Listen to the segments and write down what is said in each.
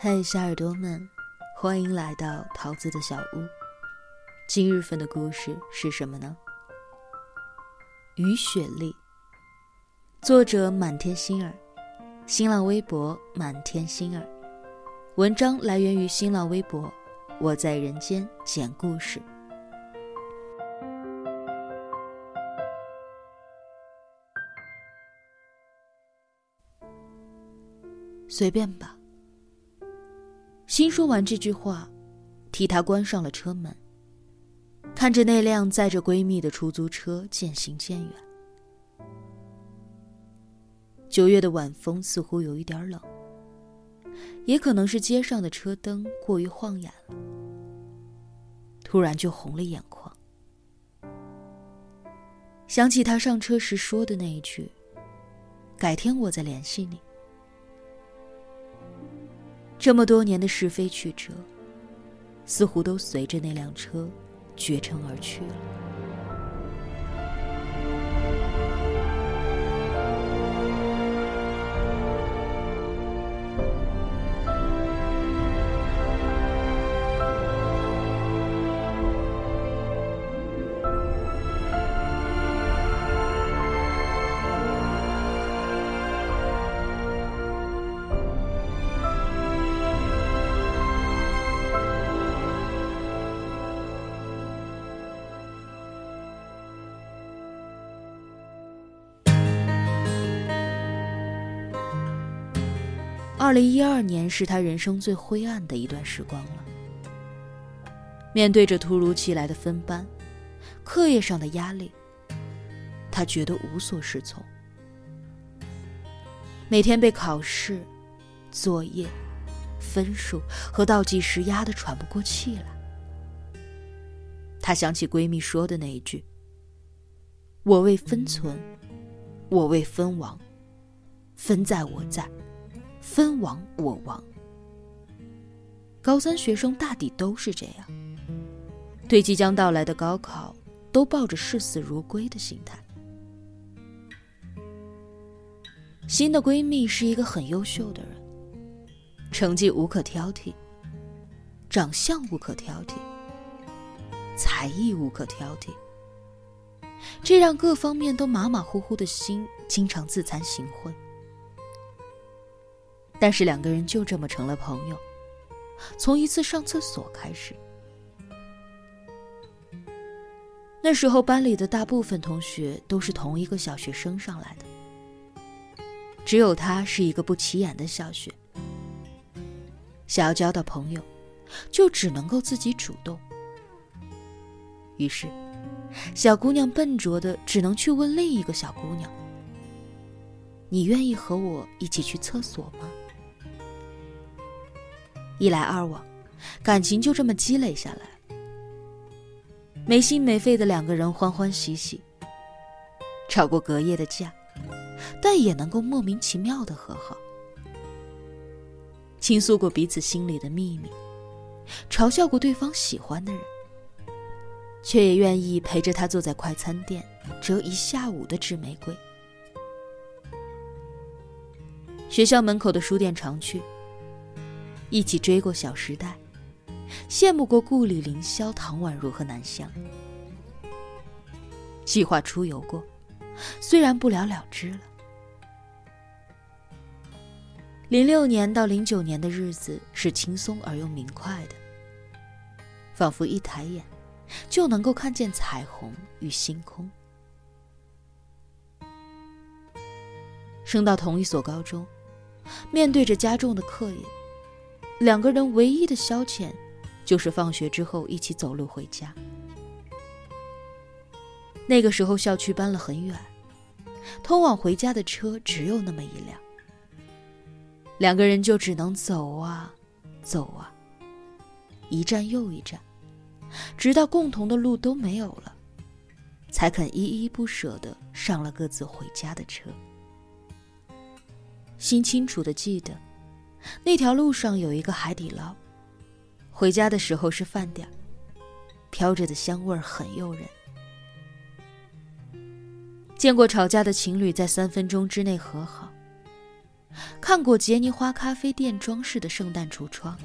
嗨，小耳朵们，欢迎来到桃子的小屋。今日份的故事是什么呢？雨雪丽，作者满天星儿，新浪微博满天星儿。文章来源于新浪微博，我在人间讲故事。随便吧。新说完这句话，替她关上了车门。看着那辆载着闺蜜的出租车渐行渐远。九月的晚风似乎有一点冷，也可能是街上的车灯过于晃眼了，突然就红了眼眶。想起他上车时说的那一句：“改天我再联系你。”这么多年的是非曲折，似乎都随着那辆车绝尘而去了。二零一二年是他人生最灰暗的一段时光了。面对着突如其来的分班、课业上的压力，他觉得无所适从。每天被考试、作业、分数和倒计时压得喘不过气来。他想起闺蜜说的那一句：“我为分存，我为分亡，分在我在。”分亡我亡。高三学生大抵都是这样，对即将到来的高考都抱着视死如归的心态。新的闺蜜是一个很优秀的人，成绩无可挑剔，长相无可挑剔，才艺无可挑剔，这让各方面都马马虎虎的心经常自惭形秽。但是两个人就这么成了朋友，从一次上厕所开始。那时候班里的大部分同学都是同一个小学升上来的，只有他是一个不起眼的小学。想要交到朋友，就只能够自己主动。于是，小姑娘笨拙的只能去问另一个小姑娘：“你愿意和我一起去厕所吗？”一来二往，感情就这么积累下来。没心没肺的两个人欢欢喜喜，吵过隔夜的架，但也能够莫名其妙的和好。倾诉过彼此心里的秘密，嘲笑过对方喜欢的人，却也愿意陪着他坐在快餐店折一下午的纸玫瑰。学校门口的书店常去。一起追过《小时代》，羡慕过顾里、凌霄、唐宛如和南湘，计划出游过，虽然不了了之了。零六年到零九年的日子是轻松而又明快的，仿佛一抬眼就能够看见彩虹与星空。升到同一所高中，面对着加重的课业。两个人唯一的消遣，就是放学之后一起走路回家。那个时候校区搬了很远，通往回家的车只有那么一辆，两个人就只能走啊，走啊，一站又一站，直到共同的路都没有了，才肯依依不舍的上了各自回家的车。心清楚的记得。那条路上有一个海底捞，回家的时候是饭点飘着的香味很诱人。见过吵架的情侣在三分钟之内和好，看过杰尼花咖啡店装饰的圣诞橱窗，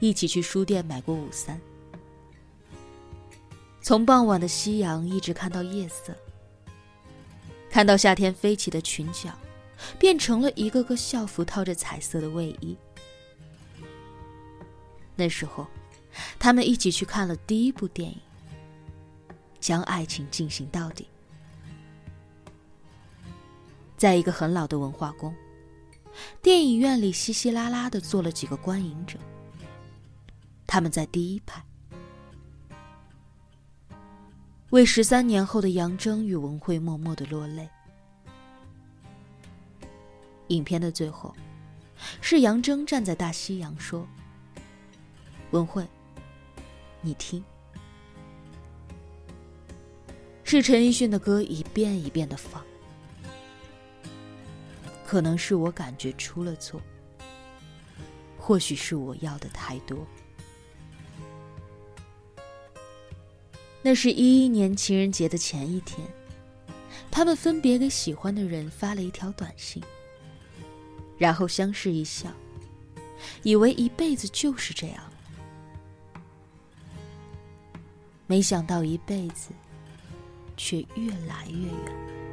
一起去书店买过午餐。从傍晚的夕阳一直看到夜色，看到夏天飞起的裙角，变成了一个个校服套着彩色的卫衣。那时候，他们一起去看了第一部电影，将爱情进行到底。在一个很老的文化宫，电影院里稀稀拉拉的坐了几个观影者。他们在第一排，为十三年后的杨铮与文慧默默的落泪。影片的最后，是杨铮站在大西洋说：“文慧，你听，是陈奕迅的歌一遍一遍的放。”可能是我感觉出了错，或许是我要的太多。那是一一年情人节的前一天，他们分别给喜欢的人发了一条短信，然后相视一笑，以为一辈子就是这样了没想到一辈子却越来越远。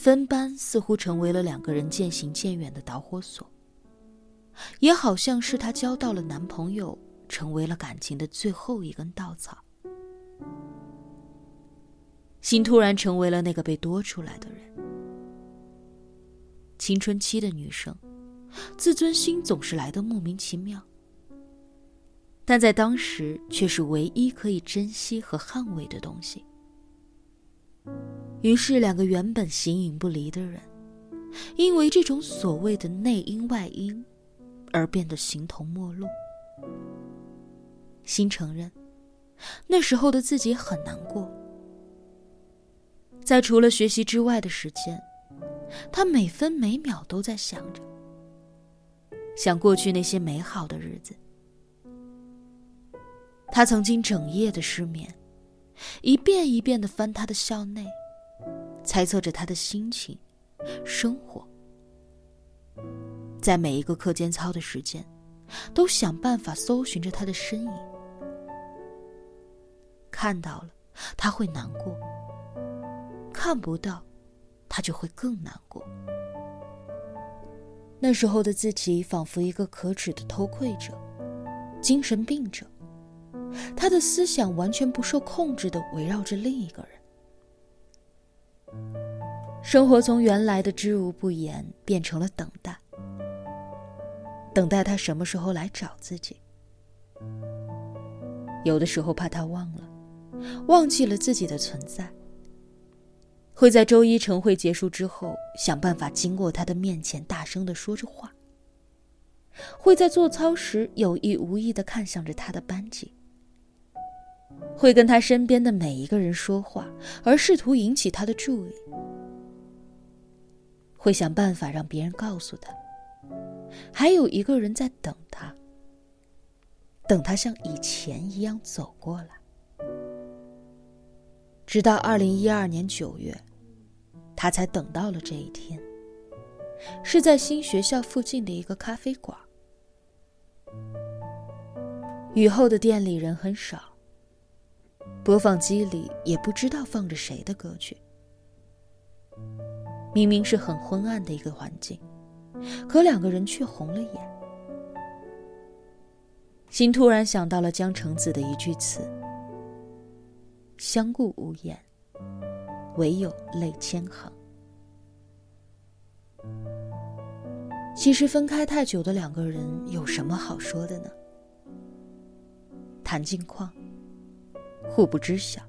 分班似乎成为了两个人渐行渐远的导火索，也好像是她交到了男朋友，成为了感情的最后一根稻草。心突然成为了那个被多出来的人。青春期的女生，自尊心总是来的莫名其妙，但在当时却是唯一可以珍惜和捍卫的东西。于是，两个原本形影不离的人，因为这种所谓的内因外因，而变得形同陌路。心承认，那时候的自己很难过。在除了学习之外的时间，他每分每秒都在想着，想过去那些美好的日子。他曾经整夜的失眠，一遍一遍的翻他的校内。猜测着他的心情、生活，在每一个课间操的时间，都想办法搜寻着他的身影。看到了，他会难过；看不到，他就会更难过。那时候的自己，仿佛一个可耻的偷窥者、精神病者，他的思想完全不受控制的围绕着另一个人。生活从原来的知无不言变成了等待，等待他什么时候来找自己。有的时候怕他忘了，忘记了自己的存在，会在周一晨会结束之后想办法经过他的面前大声的说着话，会在做操时有意无意的看向着他的班级，会跟他身边的每一个人说话，而试图引起他的注意。会想办法让别人告诉他，还有一个人在等他，等他像以前一样走过来。直到二零一二年九月，他才等到了这一天，是在新学校附近的一个咖啡馆。雨后的店里人很少，播放机里也不知道放着谁的歌曲。明明是很昏暗的一个环境，可两个人却红了眼。心突然想到了江城子的一句词：“相顾无言，唯有泪千行。”其实分开太久的两个人有什么好说的呢？谈近况，互不知晓；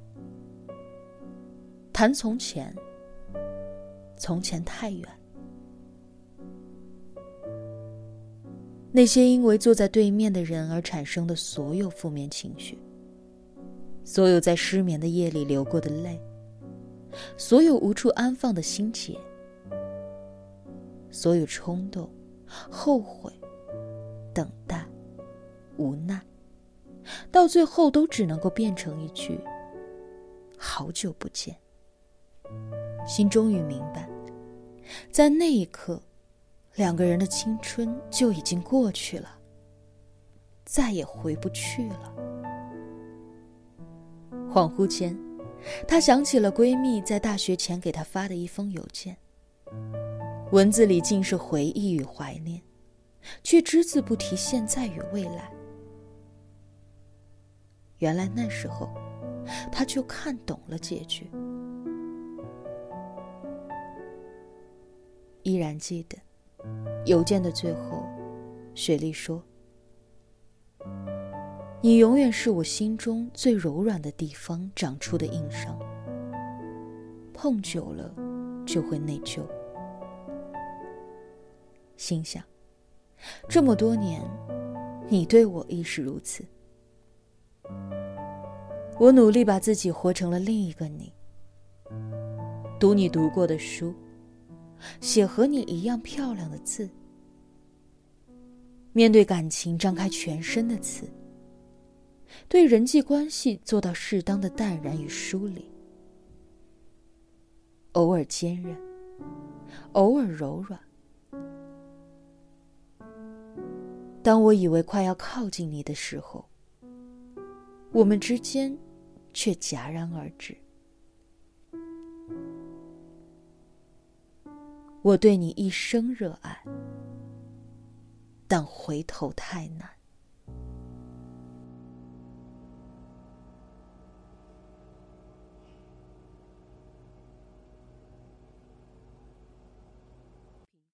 谈从前。从前太远，那些因为坐在对面的人而产生的所有负面情绪，所有在失眠的夜里流过的泪，所有无处安放的心结，所有冲动、后悔、等待、无奈，到最后都只能够变成一句“好久不见”。心终于明白，在那一刻。两个人的青春就已经过去了，再也回不去了。恍惚间，她想起了闺蜜在大学前给她发的一封邮件，文字里尽是回忆与怀念，却只字不提现在与未来。原来那时候，她就看懂了结局。依然记得。邮件的最后，雪莉说：“你永远是我心中最柔软的地方长出的硬伤，碰久了就会内疚。”心想，这么多年，你对我亦是如此。我努力把自己活成了另一个你，读你读过的书。写和你一样漂亮的字，面对感情张开全身的词，对人际关系做到适当的淡然与疏离，偶尔坚韧，偶尔柔软。当我以为快要靠近你的时候，我们之间却戛然而止。我对你一生热爱，但回头太难。